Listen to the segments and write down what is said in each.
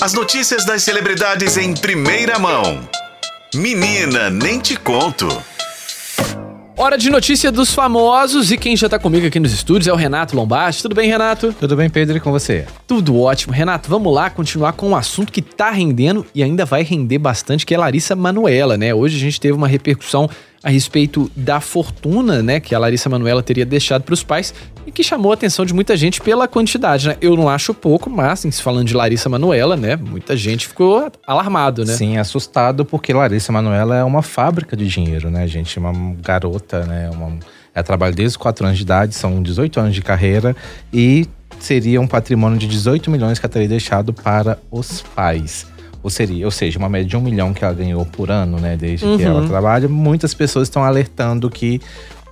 As notícias das celebridades em primeira mão. Menina, nem te conto. Hora de notícia dos famosos e quem já tá comigo aqui nos estúdios é o Renato Lombardi. Tudo bem, Renato? Tudo bem, Pedro, e com você? Tudo ótimo. Renato, vamos lá continuar com um assunto que tá rendendo e ainda vai render bastante, que é Larissa Manuela, né? Hoje a gente teve uma repercussão a respeito da fortuna, né, que a Larissa Manuela teria deixado para os pais e que chamou a atenção de muita gente pela quantidade, né? Eu não acho pouco, mas falando de Larissa Manuela, né, muita gente ficou alarmado, né? Sim, assustado porque Larissa Manuela é uma fábrica de dinheiro, né, gente? Uma garota, né, uma ela trabalha desde os 4 anos de idade, são 18 anos de carreira e seria um patrimônio de 18 milhões que ela teria deixado para os pais ou seria, ou seja, uma média de um milhão que ela ganhou por ano, né, desde uhum. que ela uhum. trabalha, muitas pessoas estão alertando que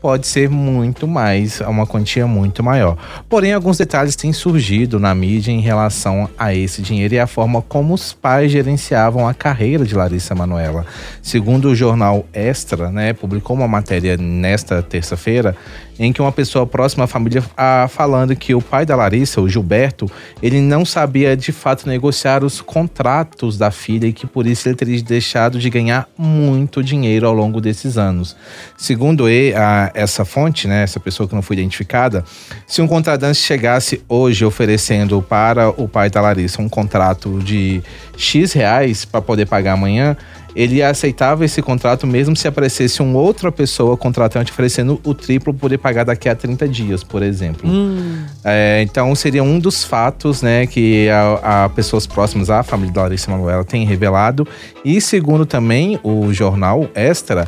pode ser muito mais, uma quantia muito maior. Porém, alguns detalhes têm surgido na mídia em relação a esse dinheiro e a forma como os pais gerenciavam a carreira de Larissa Manoela. Segundo o jornal Extra, né, publicou uma matéria nesta terça-feira em que uma pessoa próxima à família a, falando que o pai da Larissa, o Gilberto, ele não sabia de fato negociar os contratos da filha e que por isso ele teria deixado de ganhar muito dinheiro ao longo desses anos. Segundo ele, a, essa fonte, né, essa pessoa que não foi identificada, se um contratante chegasse hoje oferecendo para o pai da Larissa um contrato de X reais para poder pagar amanhã, ele aceitava esse contrato mesmo se aparecesse uma outra pessoa contratante oferecendo o triplo para poder pagar daqui a 30 dias, por exemplo. Hum. É, então seria um dos fatos né, que a, a, pessoas próximas à família da Larissa Manoela têm revelado. E segundo também o jornal Extra,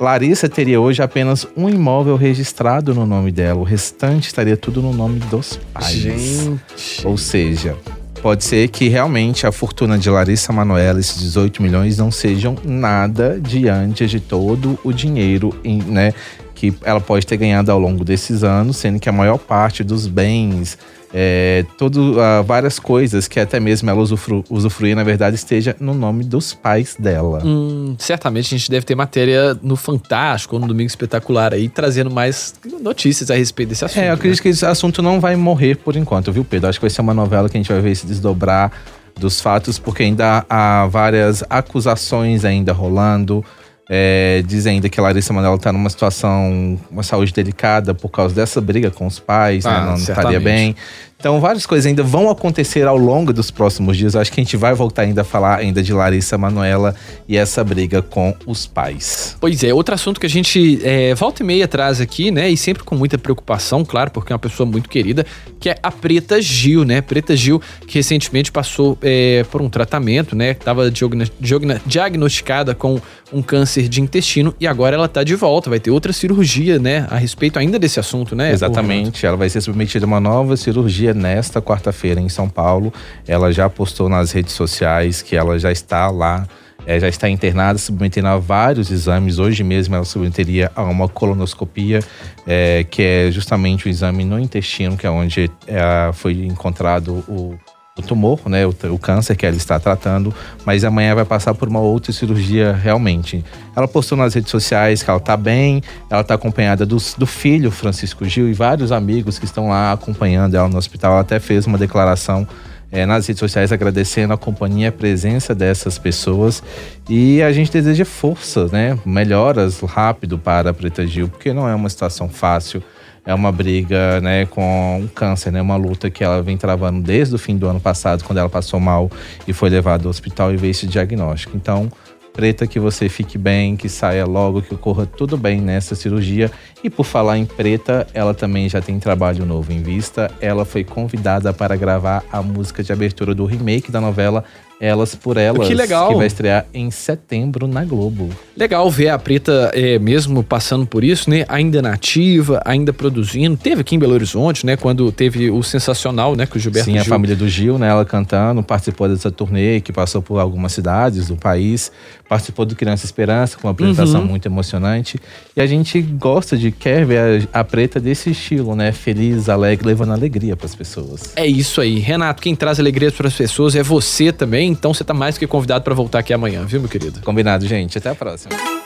Larissa teria hoje apenas um imóvel registrado no nome dela, o restante estaria tudo no nome dos pais. Gente. Ou seja, pode ser que realmente a fortuna de Larissa Manoela, esses 18 milhões, não sejam nada diante de todo o dinheiro, né, que ela pode ter ganhado ao longo desses anos, sendo que a maior parte dos bens é, todo, uh, várias coisas que até mesmo ela usufru, usufruía, na verdade, esteja no nome dos pais dela. Hum, certamente a gente deve ter matéria no Fantástico ou no Domingo Espetacular aí, trazendo mais notícias a respeito desse assunto. É, eu acredito né? que esse assunto não vai morrer por enquanto, viu, Pedro? Acho que vai ser uma novela que a gente vai ver se desdobrar dos fatos, porque ainda há várias acusações ainda rolando. É, diz ainda que a Larissa Manoela está numa situação, uma saúde delicada por causa dessa briga com os pais, né? ah, né? não, estaria bem. Então, várias coisas ainda vão acontecer ao longo dos próximos dias. Eu acho que a gente vai voltar ainda a falar ainda de Larissa Manoela e essa briga com os pais. Pois é, outro assunto que a gente é, volta e meia traz aqui, né? E sempre com muita preocupação, claro, porque é uma pessoa muito querida, que é a Preta Gil, né? Preta Gil, que recentemente passou é, por um tratamento, né? Estava diagnosticada com um câncer de intestino e agora ela está de volta. Vai ter outra cirurgia, né? A respeito ainda desse assunto, né? Exatamente. Ela vai ser submetida a uma nova cirurgia nesta quarta-feira em São Paulo. Ela já postou nas redes sociais que ela já está lá é, já está internada, submetendo a vários exames. Hoje mesmo ela submeteria a uma colonoscopia, é, que é justamente o exame no intestino, que é onde é, foi encontrado o o tumor, né, o, o, câncer que ela está tratando, mas amanhã vai passar por uma outra cirurgia realmente. Ela postou nas redes sociais que ela está bem, ela está acompanhada do, do, filho Francisco Gil e vários amigos que estão lá acompanhando ela no hospital. Ela até fez uma declaração é, nas redes sociais agradecendo a companhia e a presença dessas pessoas e a gente deseja força, né, melhoras rápido para a Preta Gil, porque não é uma situação fácil é uma briga, né, com um câncer, né, uma luta que ela vem travando desde o fim do ano passado, quando ela passou mal e foi levada ao hospital e veio esse diagnóstico. Então, Preta, que você fique bem, que saia logo, que ocorra tudo bem nessa cirurgia. E por falar em Preta, ela também já tem trabalho novo em vista. Ela foi convidada para gravar a música de abertura do remake da novela elas por Elas. Que legal. Que vai estrear em setembro na Globo. Legal ver a Preta é, mesmo passando por isso, né? Ainda nativa, ainda produzindo. Teve aqui em Belo Horizonte, né? Quando teve o sensacional, né? Que o Gilberto Sim, Gil... a família do Gil, né? Ela cantando, participou dessa turnê que passou por algumas cidades do país. Participou do Criança Esperança, com uma apresentação uhum. muito emocionante. E a gente gosta de, quer ver a, a Preta desse estilo, né? Feliz, alegre, levando alegria para as pessoas. É isso aí. Renato, quem traz alegria para as pessoas é você também. Então você tá mais que convidado para voltar aqui amanhã, viu, meu querido? Combinado, gente. Até a próxima.